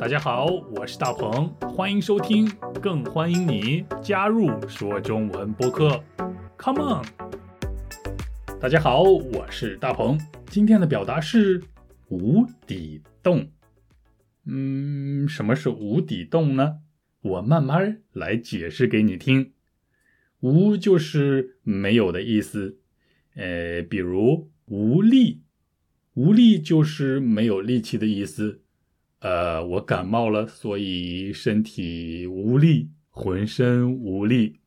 大家好，我是大鹏，欢迎收听，更欢迎你加入说中文播客。Come on！大家好，我是大鹏，今天的表达是无底洞。嗯，什么是无底洞呢？我慢慢来解释给你听。无就是没有的意思，呃，比如无力，无力就是没有力气的意思。呃，我感冒了，所以身体无力，浑身无力。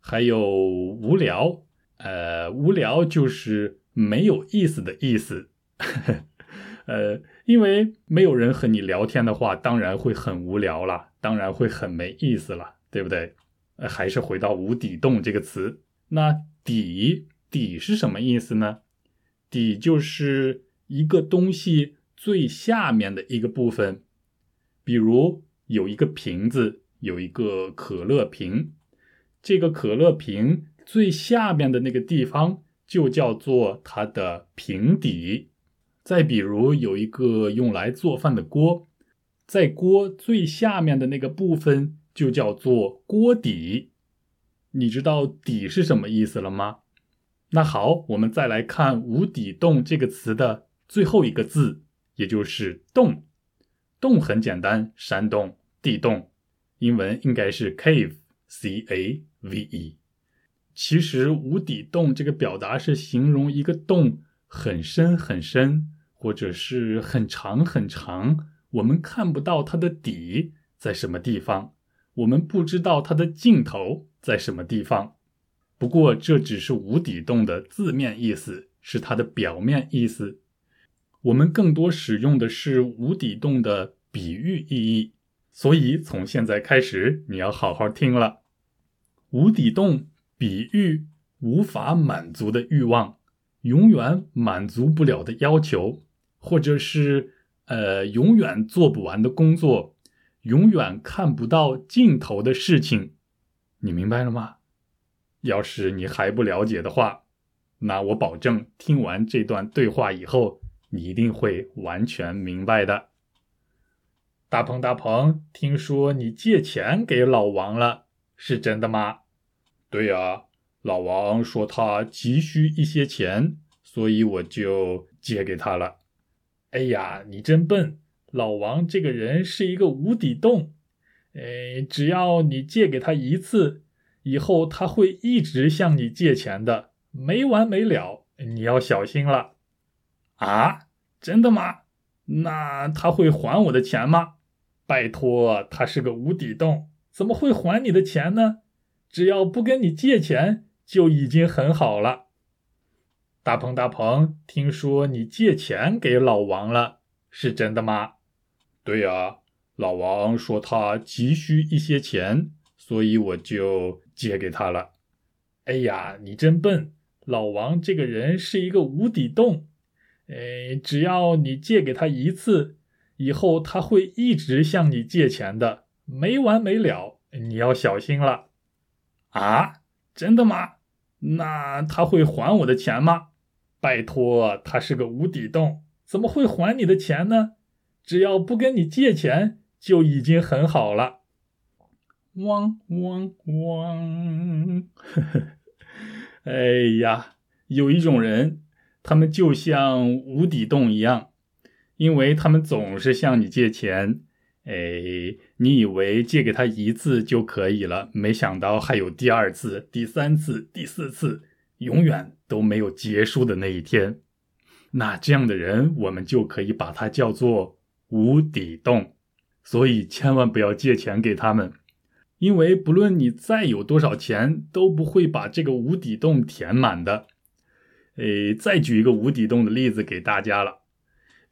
还有无聊，呃，无聊就是没有意思的意思。呃，因为没有人和你聊天的话，当然会很无聊了，当然会很没意思了，对不对？呃，还是回到无底洞这个词。那底底是什么意思呢？底就是一个东西。最下面的一个部分，比如有一个瓶子，有一个可乐瓶，这个可乐瓶最下面的那个地方就叫做它的瓶底。再比如有一个用来做饭的锅，在锅最下面的那个部分就叫做锅底。你知道底是什么意思了吗？那好，我们再来看“无底洞”这个词的最后一个字。也就是洞，洞很简单，山洞、地洞，英文应该是 cave，c a v e。其实无底洞这个表达是形容一个洞很深很深，或者是很长很长，我们看不到它的底在什么地方，我们不知道它的尽头在什么地方。不过这只是无底洞的字面意思，是它的表面意思。我们更多使用的是无底洞的比喻意义，所以从现在开始你要好好听了。无底洞比喻无法满足的欲望，永远满足不了的要求，或者是呃永远做不完的工作，永远看不到尽头的事情。你明白了吗？要是你还不了解的话，那我保证听完这段对话以后。你一定会完全明白的，大鹏大鹏，听说你借钱给老王了，是真的吗？对呀，老王说他急需一些钱，所以我就借给他了。哎呀，你真笨！老王这个人是一个无底洞，哎，只要你借给他一次，以后他会一直向你借钱的，没完没了，你要小心了。啊，真的吗？那他会还我的钱吗？拜托，他是个无底洞，怎么会还你的钱呢？只要不跟你借钱，就已经很好了。大鹏大鹏，听说你借钱给老王了，是真的吗？对呀，老王说他急需一些钱，所以我就借给他了。哎呀，你真笨！老王这个人是一个无底洞。哎，只要你借给他一次，以后他会一直向你借钱的，没完没了。你要小心了。啊，真的吗？那他会还我的钱吗？拜托，他是个无底洞，怎么会还你的钱呢？只要不跟你借钱，就已经很好了。汪汪汪！呵呵 哎呀，有一种人。他们就像无底洞一样，因为他们总是向你借钱。哎，你以为借给他一次就可以了，没想到还有第二次、第三次、第四次，永远都没有结束的那一天。那这样的人，我们就可以把他叫做无底洞。所以千万不要借钱给他们，因为不论你再有多少钱，都不会把这个无底洞填满的。诶，再举一个无底洞的例子给大家了。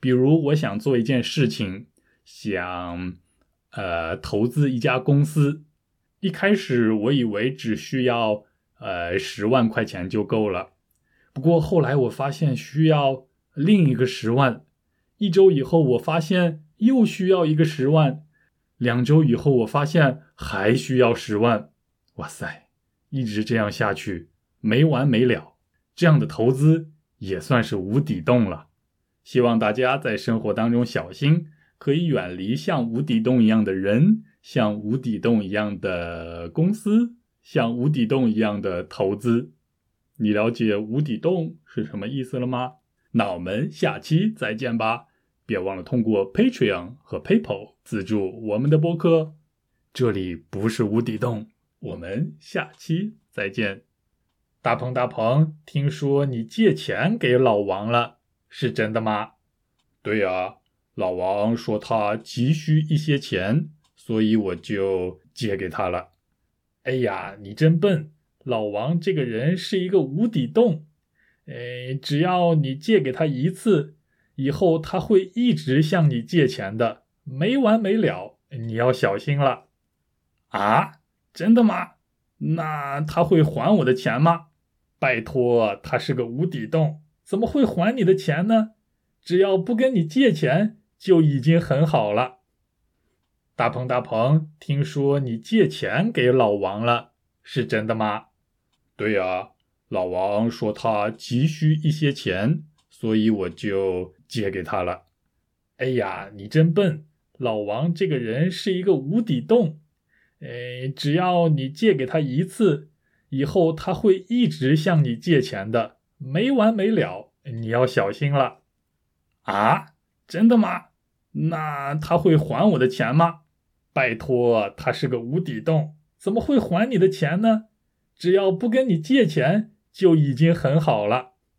比如，我想做一件事情，想呃投资一家公司。一开始我以为只需要呃十万块钱就够了，不过后来我发现需要另一个十万。一周以后，我发现又需要一个十万。两周以后，我发现还需要十万。哇塞，一直这样下去，没完没了。这样的投资也算是无底洞了。希望大家在生活当中小心，可以远离像无底洞一样的人，像无底洞一样的公司，像无底洞一样的投资。你了解无底洞是什么意思了吗？那我们下期再见吧！别忘了通过 Patreon 和 PayPal 资助我们的播客。这里不是无底洞，我们下期再见。大鹏，大鹏，听说你借钱给老王了，是真的吗？对呀。老王说他急需一些钱，所以我就借给他了。哎呀，你真笨！老王这个人是一个无底洞，哎，只要你借给他一次，以后他会一直向你借钱的，没完没了。你要小心了。啊，真的吗？那他会还我的钱吗？拜托，他是个无底洞，怎么会还你的钱呢？只要不跟你借钱。就已经很好了。大鹏，大鹏，听说你借钱给老王了，是真的吗？对呀，老王说他急需一些钱，所以我就借给他了。哎呀，你真笨！老王这个人是一个无底洞，哎，只要你借给他一次，以后他会一直向你借钱的，没完没了。你要小心了。啊，真的吗？那他会还我的钱吗？拜托，他是个无底洞，怎么会还你的钱呢？只要不跟你借钱，就已经很好了。